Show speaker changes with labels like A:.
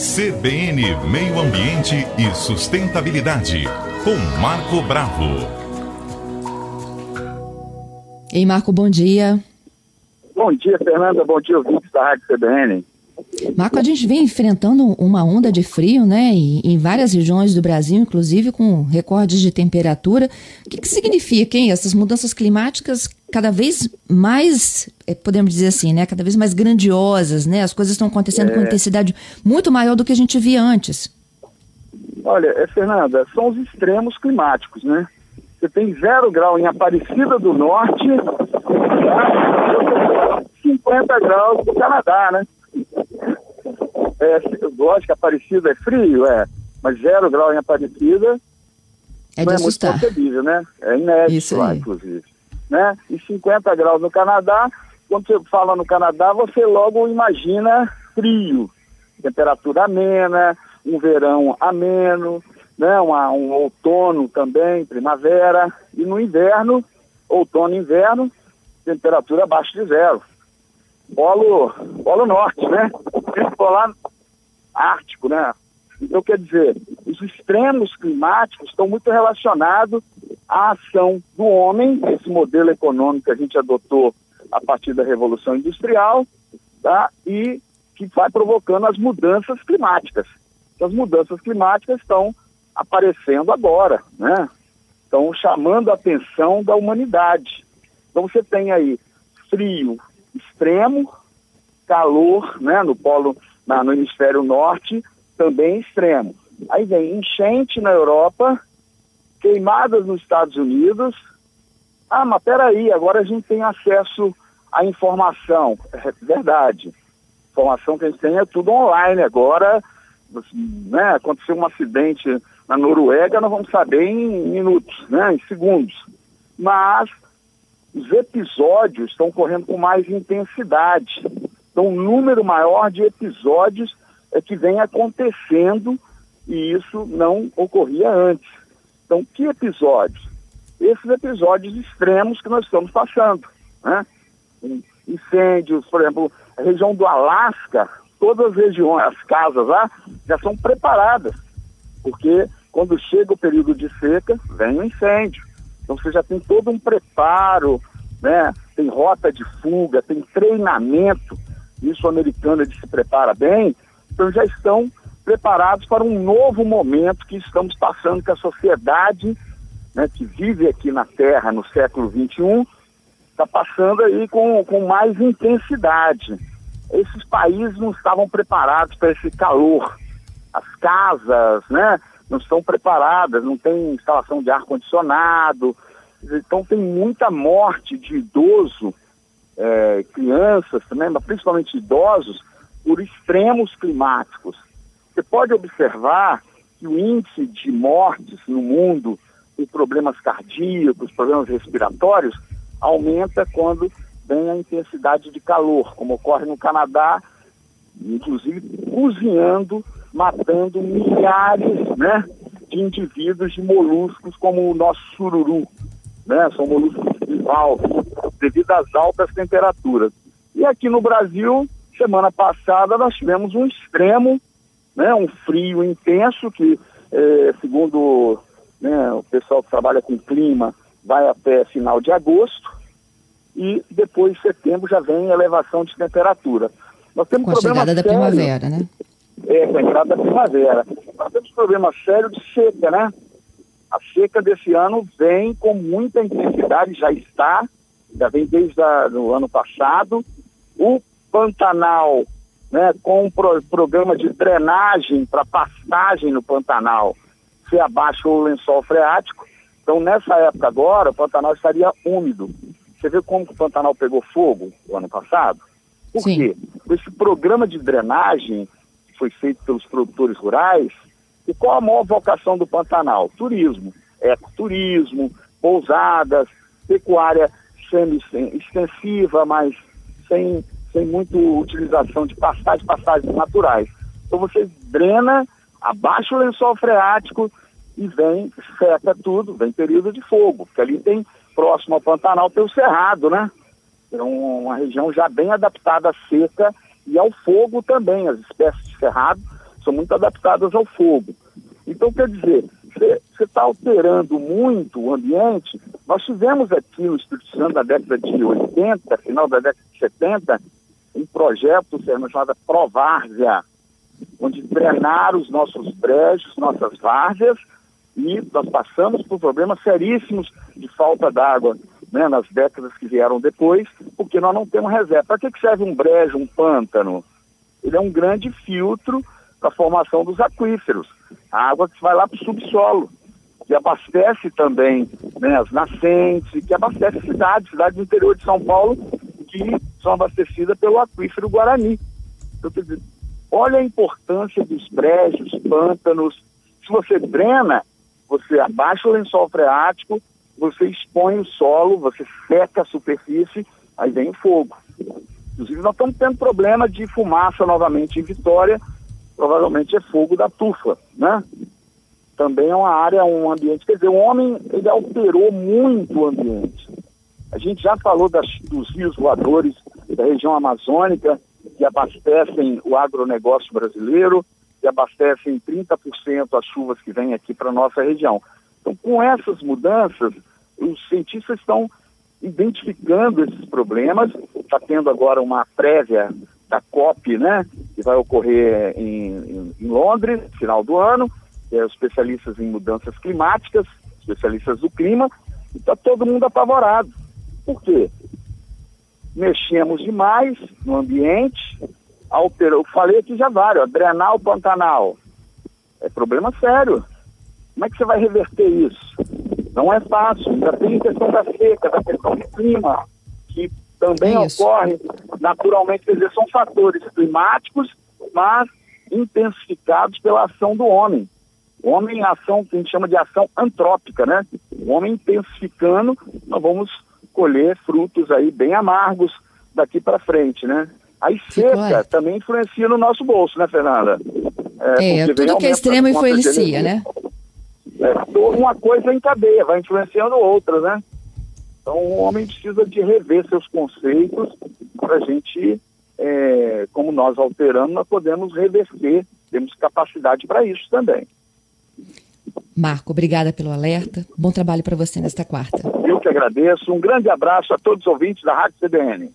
A: CBN Meio Ambiente e Sustentabilidade, com Marco Bravo.
B: Ei, Marco, bom dia.
C: Bom dia, Fernanda. Bom dia, ouvintes da Rádio CBN.
B: Marco, a gente vem enfrentando uma onda de frio, né? Em várias regiões do Brasil, inclusive com recordes de temperatura. O que, que significa, hein? Essas mudanças climáticas cada vez mais, eh, podemos dizer assim, né? Cada vez mais grandiosas, né? As coisas estão acontecendo é... com intensidade muito maior do que a gente via antes.
C: Olha, é, Fernanda, são os extremos climáticos, né? Você tem zero grau em Aparecida do Norte, tá? 50 graus no Canadá, né? É, lógico que Aparecida é frio, é, mas zero grau em Aparecida
B: é não
C: é muito concebível, né? É inédito lá, inclusive. Né? E 50 graus no Canadá, quando você fala no Canadá, você logo imagina frio, temperatura amena, um verão ameno, né? Uma, um outono também, primavera, e no inverno, outono e inverno, temperatura abaixo de zero. Polo, polo norte, né? Polar ártico, né? Então, quer dizer, os extremos climáticos estão muito relacionados à ação do homem, esse modelo econômico que a gente adotou a partir da Revolução Industrial, tá? e que vai provocando as mudanças climáticas. Então, as mudanças climáticas estão aparecendo agora, né? Estão chamando a atenção da humanidade. Então, você tem aí frio extremo, calor, né, no polo na, no hemisfério norte, também extremo. Aí vem enchente na Europa, queimadas nos Estados Unidos. Ah, mas peraí, agora a gente tem acesso à informação. É verdade. Informação que a gente tem é tudo online agora. Né, aconteceu um acidente na Noruega, nós vamos saber em minutos, né, em segundos. Mas os episódios estão correndo com mais intensidade. Então, um número maior de episódios é que vem acontecendo e isso não ocorria antes. Então, que episódios? Esses episódios extremos que nós estamos passando. Né? Incêndios, por exemplo, a região do Alasca, todas as regiões, as casas lá, já são preparadas, porque quando chega o período de seca, vem o incêndio. Então você já tem todo um preparo, né? tem rota de fuga, tem treinamento isso o americano se prepara bem, então já estão preparados para um novo momento que estamos passando com a sociedade né, que vive aqui na Terra no século XXI, está passando aí com, com mais intensidade. Esses países não estavam preparados para esse calor. As casas, né, não estão preparadas, não tem instalação de ar-condicionado. Então tem muita morte de idoso é, crianças também, mas principalmente idosos, por extremos climáticos. Você pode observar que o índice de mortes no mundo por problemas cardíacos, problemas respiratórios, aumenta quando vem a intensidade de calor, como ocorre no Canadá, inclusive cozinhando, matando milhares né, de indivíduos de moluscos como o nosso sururu. Né? São moluscos bivalves, devido às altas temperaturas. E aqui no Brasil, semana passada, nós tivemos um extremo, né, um frio intenso, que, eh, segundo né, o pessoal que trabalha com clima, vai até final de agosto, e depois de setembro já vem elevação de temperatura.
B: Nós temos com a chegada da primavera, né?
C: É, com a entrada da primavera. Nós temos problema sério de seca, né? A seca desse ano vem com muita intensidade, já está, já vem desde o ano passado. O Pantanal, né, com um pro, programa de drenagem para pastagem no Pantanal, se abaixa o lençol freático. Então, nessa época agora, o Pantanal estaria úmido. Você vê como o Pantanal pegou fogo no ano passado? Por Sim. quê? Esse programa de drenagem que foi feito pelos produtores rurais, e qual a maior vocação do Pantanal? Turismo, ecoturismo, pousadas, pecuária semi-extensiva, mas sem, sem muita utilização de pastagens, pastagens naturais. Então você drena, abaixa o lençol freático e vem, seca tudo, vem período de fogo, porque ali tem, próximo ao Pantanal, tem o Cerrado, né? É uma região já bem adaptada à seca e ao fogo também. As espécies de cerrado são muito adaptadas ao fogo. Então, quer dizer, você está alterando muito o ambiente. Nós tivemos aqui no Espírito Santo, na década de 80, final da década de 70, projeto chamado Provárzea, onde drenaram os nossos brejos, nossas várzeas, e nós passamos por problemas seríssimos de falta d'água né, nas décadas que vieram depois, porque nós não temos reserva. Para que, que serve um brejo, um pântano? Ele é um grande filtro para a formação dos aquíferos. A água que vai lá para o subsolo, que abastece também né, as nascentes, que abastece cidades, cidades do interior de São Paulo, que são abastecidas pelo aquífero Guarani. Então, olha a importância dos brejos, pântanos. Se você drena, você abaixa o lençol freático, você expõe o solo, você seca a superfície, aí vem o fogo. Inclusive, nós estamos tendo problema de fumaça novamente em Vitória, provavelmente é fogo da tufa, né? Também é uma área, um ambiente, quer dizer, o homem, ele alterou muito o ambiente. A gente já falou das, dos rios voadores da região amazônica, que abastecem o agronegócio brasileiro, que abastecem 30% as chuvas que vêm aqui para a nossa região. Então, com essas mudanças, os cientistas estão identificando esses problemas, está tendo agora uma prévia da COP, né, que vai ocorrer em, em, em Londres, final do ano, é, especialistas em mudanças climáticas, especialistas do clima, e está todo mundo apavorado. Por quê? Mexemos demais no ambiente, alterou, falei aqui já vários, drenar o Pantanal. É problema sério. Como é que você vai reverter isso? Não é fácil, ainda tem questão da seca, da questão do clima, que também ocorre naturalmente, quer dizer, são fatores climáticos, mas intensificados pela ação do homem. O homem em ação, que a gente chama de ação antrópica, né? O homem intensificando, nós vamos colher frutos aí bem amargos daqui para frente, né? A seca também influencia no nosso bolso, né, Fernanda?
B: É, é tudo que é extremo influencia, né?
C: É, uma coisa em cadeia, vai influenciando outra, né? Então o homem precisa de rever seus conceitos para a gente, é, como nós alteramos, nós podemos reverter, temos capacidade para isso também.
B: Marco, obrigada pelo alerta. Bom trabalho para você nesta quarta.
C: Eu que agradeço. Um grande abraço a todos os ouvintes da Rádio CBN.